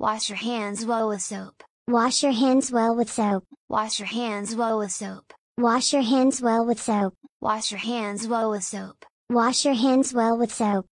Wash your hands well with soap. Wash your hands well with soap. Wash your hands well with soap. Wash your hands well with soap. Wash your hands well with soap. Wash your hands well with soap.